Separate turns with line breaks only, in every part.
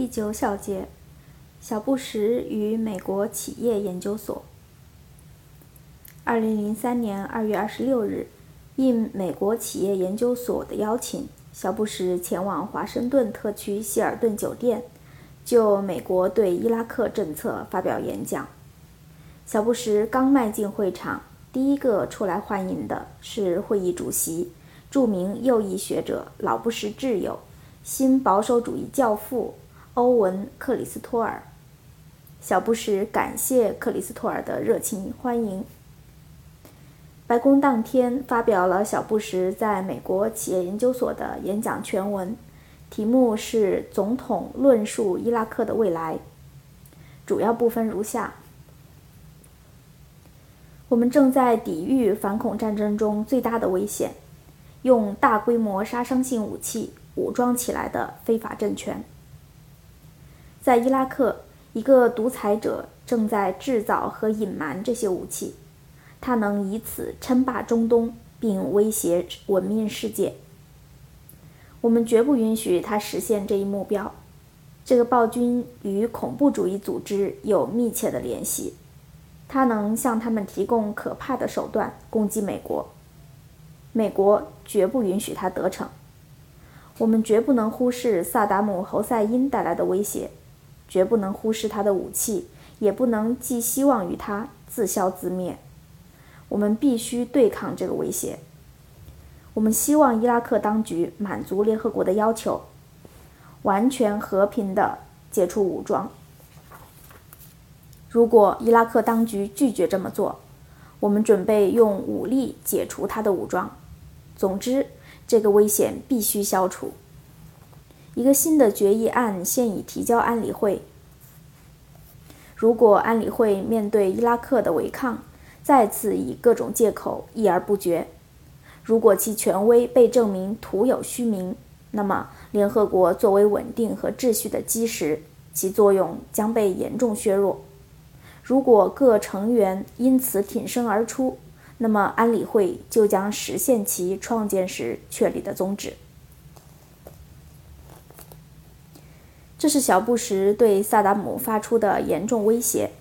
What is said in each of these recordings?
第九小节，小布什与美国企业研究所。二零零三年二月二十六日，应美国企业研究所的邀请，小布什前往华盛顿特区希尔顿酒店，就美国对伊拉克政策发表演讲。小布什刚迈进会场，第一个出来欢迎的是会议主席，著名右翼学者、老布什挚友、新保守主义教父。欧文·克里斯托尔，小布什感谢克里斯托尔的热情欢迎。白宫当天发表了小布什在美国企业研究所的演讲全文，题目是“总统论述伊拉克的未来”。主要部分如下：我们正在抵御反恐战争中最大的危险——用大规模杀伤性武器武装起来的非法政权。在伊拉克，一个独裁者正在制造和隐瞒这些武器，他能以此称霸中东并威胁文明世界。我们绝不允许他实现这一目标。这个暴君与恐怖主义组织有密切的联系，他能向他们提供可怕的手段攻击美国。美国绝不允许他得逞。我们绝不能忽视萨达姆·侯赛因带来的威胁。绝不能忽视他的武器，也不能寄希望于他自消自灭。我们必须对抗这个威胁。我们希望伊拉克当局满足联合国的要求，完全和平地解除武装。如果伊拉克当局拒绝这么做，我们准备用武力解除他的武装。总之，这个危险必须消除。一个新的决议案现已提交安理会。如果安理会面对伊拉克的违抗，再次以各种借口议而不决；如果其权威被证明徒有虚名，那么联合国作为稳定和秩序的基石，其作用将被严重削弱。如果各成员因此挺身而出，那么安理会就将实现其创建时确立的宗旨。这是小布什对萨达姆发出的严重威胁，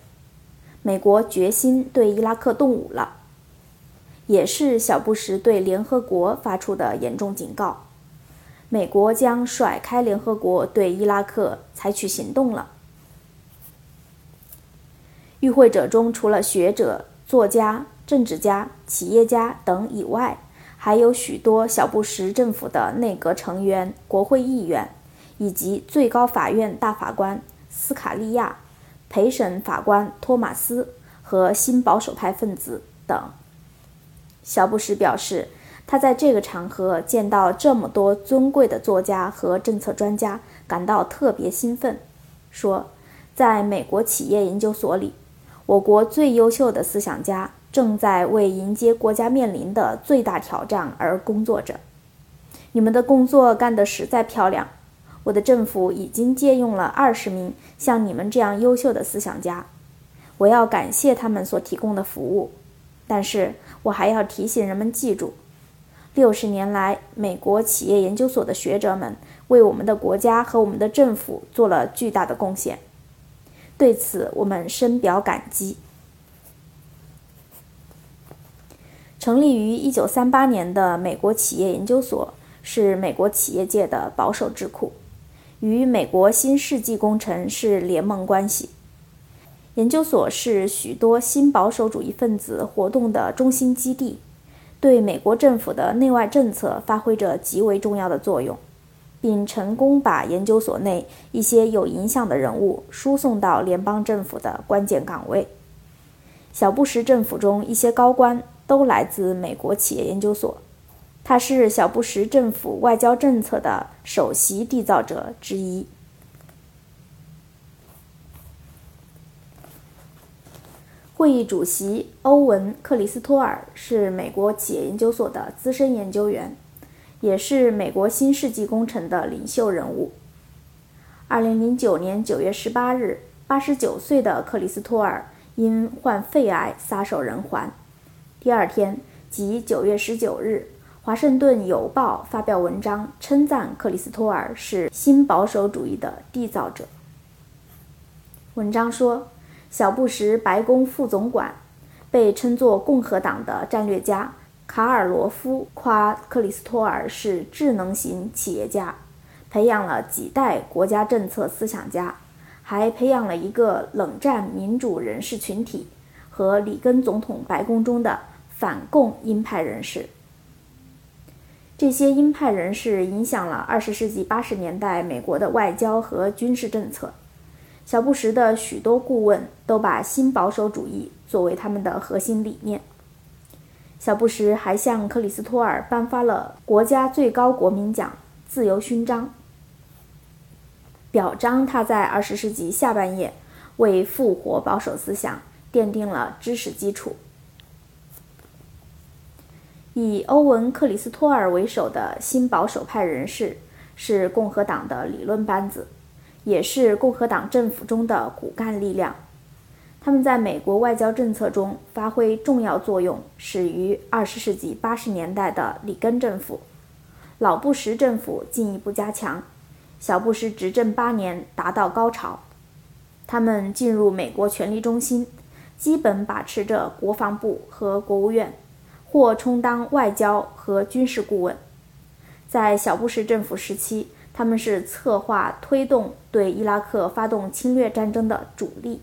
美国决心对伊拉克动武了，也是小布什对联合国发出的严重警告，美国将甩开联合国对伊拉克采取行动了。与会者中除了学者、作家、政治家、企业家等以外，还有许多小布什政府的内阁成员、国会议员。以及最高法院大法官斯卡利亚、陪审法官托马斯和新保守派分子等。小布什表示，他在这个场合见到这么多尊贵的作家和政策专家，感到特别兴奋。说，在美国企业研究所里，我国最优秀的思想家正在为迎接国家面临的最大挑战而工作着。你们的工作干得实在漂亮。我的政府已经借用了二十名像你们这样优秀的思想家，我要感谢他们所提供的服务。但是我还要提醒人们记住，六十年来，美国企业研究所的学者们为我们的国家和我们的政府做了巨大的贡献，对此我们深表感激。成立于一九三八年的美国企业研究所是美国企业界的保守智库。与美国新世纪工程是联盟关系。研究所是许多新保守主义分子活动的中心基地，对美国政府的内外政策发挥着极为重要的作用，并成功把研究所内一些有影响的人物输送到联邦政府的关键岗位。小布什政府中一些高官都来自美国企业研究所。他是小布什政府外交政策的首席缔造者之一。会议主席欧文·克里斯托尔是美国企业研究所的资深研究员，也是美国新世纪工程的领袖人物。二零零九年九月十八日，八十九岁的克里斯托尔因患肺癌撒手人寰。第二天，即九月十九日。华盛顿邮报发表文章称赞克里斯托尔是新保守主义的缔造者。文章说，小布什白宫副总管被称作共和党的战略家卡尔罗夫夸克里斯托尔是智能型企业家，培养了几代国家政策思想家，还培养了一个冷战民主人士群体和里根总统白宫中的反共鹰派人士。这些鹰派人士影响了二十世纪八十年代美国的外交和军事政策。小布什的许多顾问都把新保守主义作为他们的核心理念。小布什还向克里斯托尔颁发了国家最高国民奖——自由勋章，表彰他在二十世纪下半叶为复活保守思想奠定了知识基础。以欧文·克里斯托尔为首的新保守派人士是共和党的理论班子，也是共和党政府中的骨干力量。他们在美国外交政策中发挥重要作用，始于20世纪80年代的里根政府，老布什政府进一步加强，小布什执政八年达到高潮。他们进入美国权力中心，基本把持着国防部和国务院。或充当外交和军事顾问。在小布什政府时期，他们是策划推动对伊拉克发动侵略战争的主力。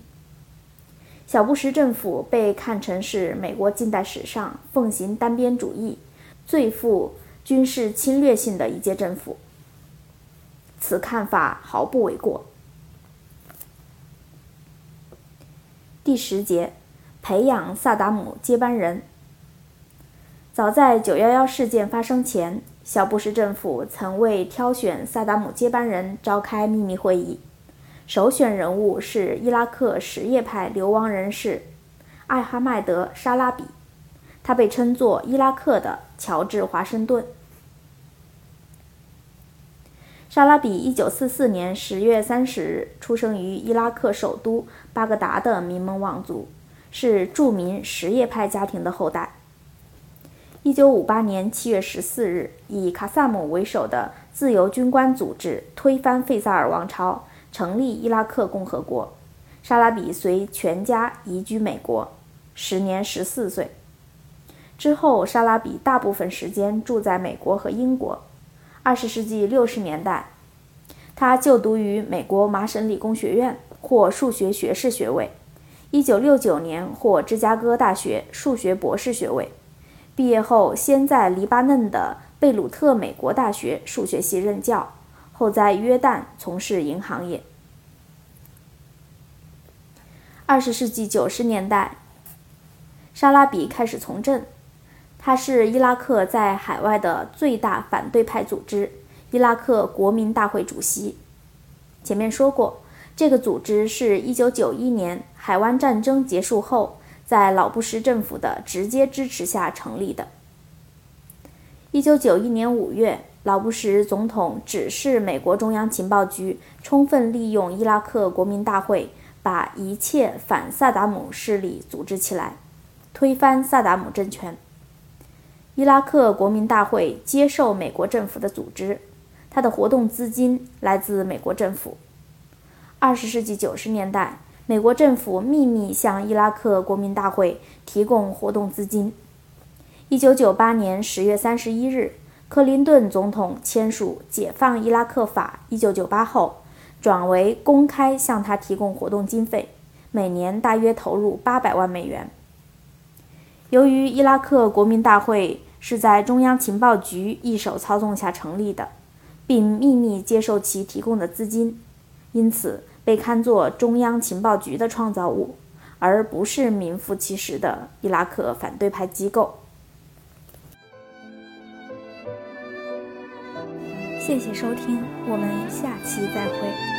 小布什政府被看成是美国近代史上奉行单边主义、最富军事侵略性的一届政府。此看法毫不为过。第十节，培养萨达姆接班人。早在九幺幺事件发生前，小布什政府曾为挑选萨达姆接班人召开秘密会议，首选人物是伊拉克什叶派流亡人士艾哈迈德·沙拉比，他被称作伊拉克的乔治·华盛顿。沙拉比一九四四年十月三十日出生于伊拉克首都巴格达的名门望族，是著名什叶派家庭的后代。一九五八年七月十四日，以卡萨姆为首的自由军官组织推翻费萨尔王朝，成立伊拉克共和国。沙拉比随全家移居美国，时年十四岁。之后，沙拉比大部分时间住在美国和英国。二十世纪六十年代，他就读于美国麻省理工学院，获数学学士学位。一九六九年获芝加哥大学数学博士学位。毕业后，先在黎巴嫩的贝鲁特美国大学数学系任教，后在约旦从事银行业。二十世纪九十年代，沙拉比开始从政，他是伊拉克在海外的最大反对派组织——伊拉克国民大会主席。前面说过，这个组织是一九九一年海湾战争结束后。在老布什政府的直接支持下成立的。一九九一年五月，老布什总统指示美国中央情报局充分利用伊拉克国民大会，把一切反萨达姆势力组织起来，推翻萨达姆政权。伊拉克国民大会接受美国政府的组织，它的活动资金来自美国政府。二十世纪九十年代。美国政府秘密向伊拉克国民大会提供活动资金。一九九八年十月三十一日，克林顿总统签署《解放伊拉克法》一九九八后，转为公开向他提供活动经费，每年大约投入八百万美元。由于伊拉克国民大会是在中央情报局一手操纵下成立的，并秘密接受其提供的资金，因此。被看作中央情报局的创造物，而不是名副其实的伊拉克反对派机构。谢谢收听，我们下期再会。